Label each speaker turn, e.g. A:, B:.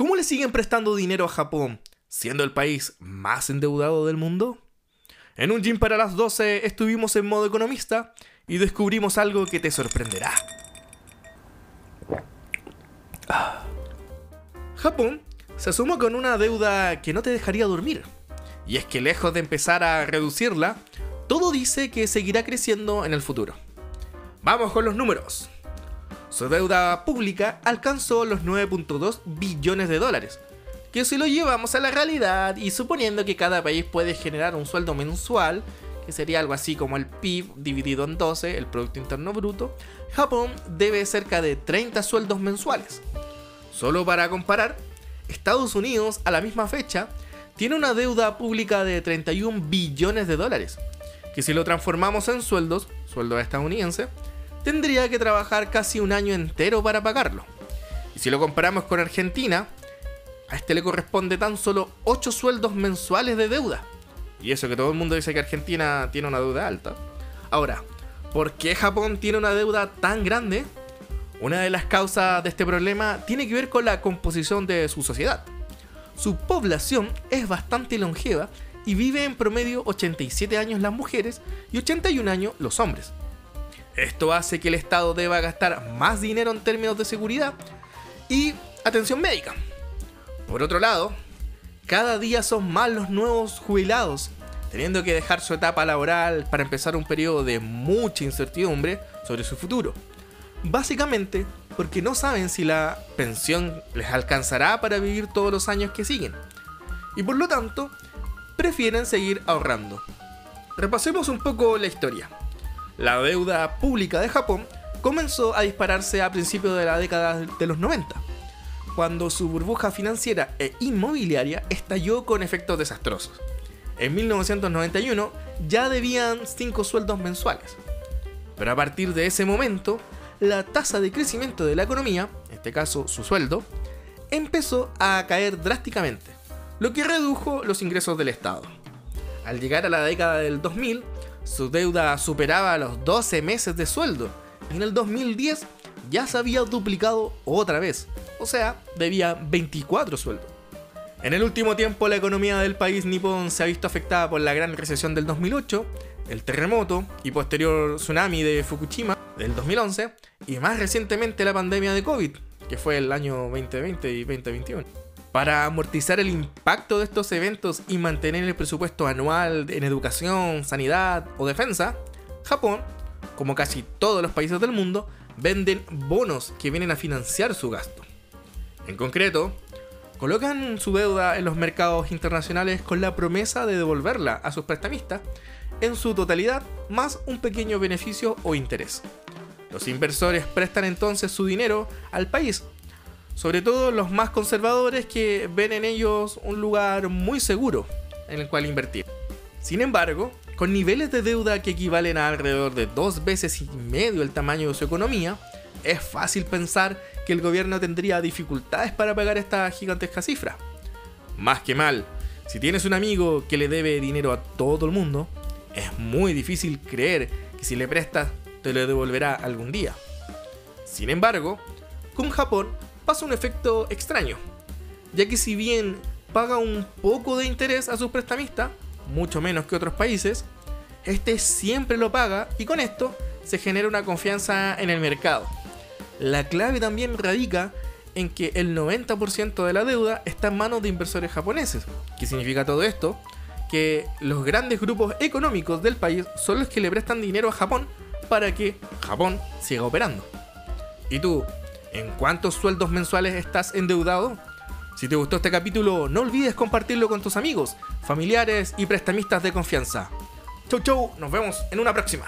A: ¿Cómo le siguen prestando dinero a Japón, siendo el país más endeudado del mundo? En un gym para las 12 estuvimos en modo economista y descubrimos algo que te sorprenderá. Japón se asoma con una deuda que no te dejaría dormir. Y es que lejos de empezar a reducirla, todo dice que seguirá creciendo en el futuro. Vamos con los números. Su deuda pública alcanzó los 9.2 billones de dólares, que si lo llevamos a la realidad y suponiendo que cada país puede generar un sueldo mensual, que sería algo así como el PIB dividido en 12, el Producto Interno Bruto, Japón debe cerca de 30 sueldos mensuales. Solo para comparar, Estados Unidos a la misma fecha tiene una deuda pública de 31 billones de dólares, que si lo transformamos en sueldos, sueldo estadounidense, tendría que trabajar casi un año entero para pagarlo. Y si lo comparamos con Argentina, a este le corresponde tan solo 8 sueldos mensuales de deuda. Y eso que todo el mundo dice que Argentina tiene una deuda alta. Ahora, ¿por qué Japón tiene una deuda tan grande? Una de las causas de este problema tiene que ver con la composición de su sociedad. Su población es bastante longeva y vive en promedio 87 años las mujeres y 81 años los hombres. Esto hace que el Estado deba gastar más dinero en términos de seguridad y atención médica. Por otro lado, cada día son más los nuevos jubilados, teniendo que dejar su etapa laboral para empezar un periodo de mucha incertidumbre sobre su futuro. Básicamente porque no saben si la pensión les alcanzará para vivir todos los años que siguen. Y por lo tanto, prefieren seguir ahorrando. Repasemos un poco la historia. La deuda pública de Japón comenzó a dispararse a principios de la década de los 90, cuando su burbuja financiera e inmobiliaria estalló con efectos desastrosos. En 1991 ya debían 5 sueldos mensuales. Pero a partir de ese momento, la tasa de crecimiento de la economía, en este caso su sueldo, empezó a caer drásticamente, lo que redujo los ingresos del Estado. Al llegar a la década del 2000, su deuda superaba los 12 meses de sueldo en el 2010 ya se había duplicado otra vez, o sea, debía 24 sueldos. En el último tiempo la economía del país nipón se ha visto afectada por la gran recesión del 2008, el terremoto y posterior tsunami de Fukushima del 2011 y más recientemente la pandemia de COVID, que fue el año 2020 y 2021. Para amortizar el impacto de estos eventos y mantener el presupuesto anual en educación, sanidad o defensa, Japón, como casi todos los países del mundo, venden bonos que vienen a financiar su gasto. En concreto, colocan su deuda en los mercados internacionales con la promesa de devolverla a sus prestamistas en su totalidad más un pequeño beneficio o interés. Los inversores prestan entonces su dinero al país, sobre todo los más conservadores que ven en ellos un lugar muy seguro en el cual invertir. Sin embargo, con niveles de deuda que equivalen a alrededor de dos veces y medio el tamaño de su economía, es fácil pensar que el gobierno tendría dificultades para pagar esta gigantesca cifra. Más que mal, si tienes un amigo que le debe dinero a todo el mundo, es muy difícil creer que si le prestas te lo devolverá algún día. Sin embargo, con Japón pasa un efecto extraño, ya que si bien paga un poco de interés a sus prestamistas, mucho menos que otros países, este siempre lo paga y con esto se genera una confianza en el mercado. La clave también radica en que el 90% de la deuda está en manos de inversores japoneses. ¿Qué significa todo esto? Que los grandes grupos económicos del país son los que le prestan dinero a Japón para que Japón siga operando. ¿Y tú, en cuántos sueldos mensuales estás endeudado? Si te gustó este capítulo, no olvides compartirlo con tus amigos, familiares y prestamistas de confianza. Chau chau, nos vemos en una próxima.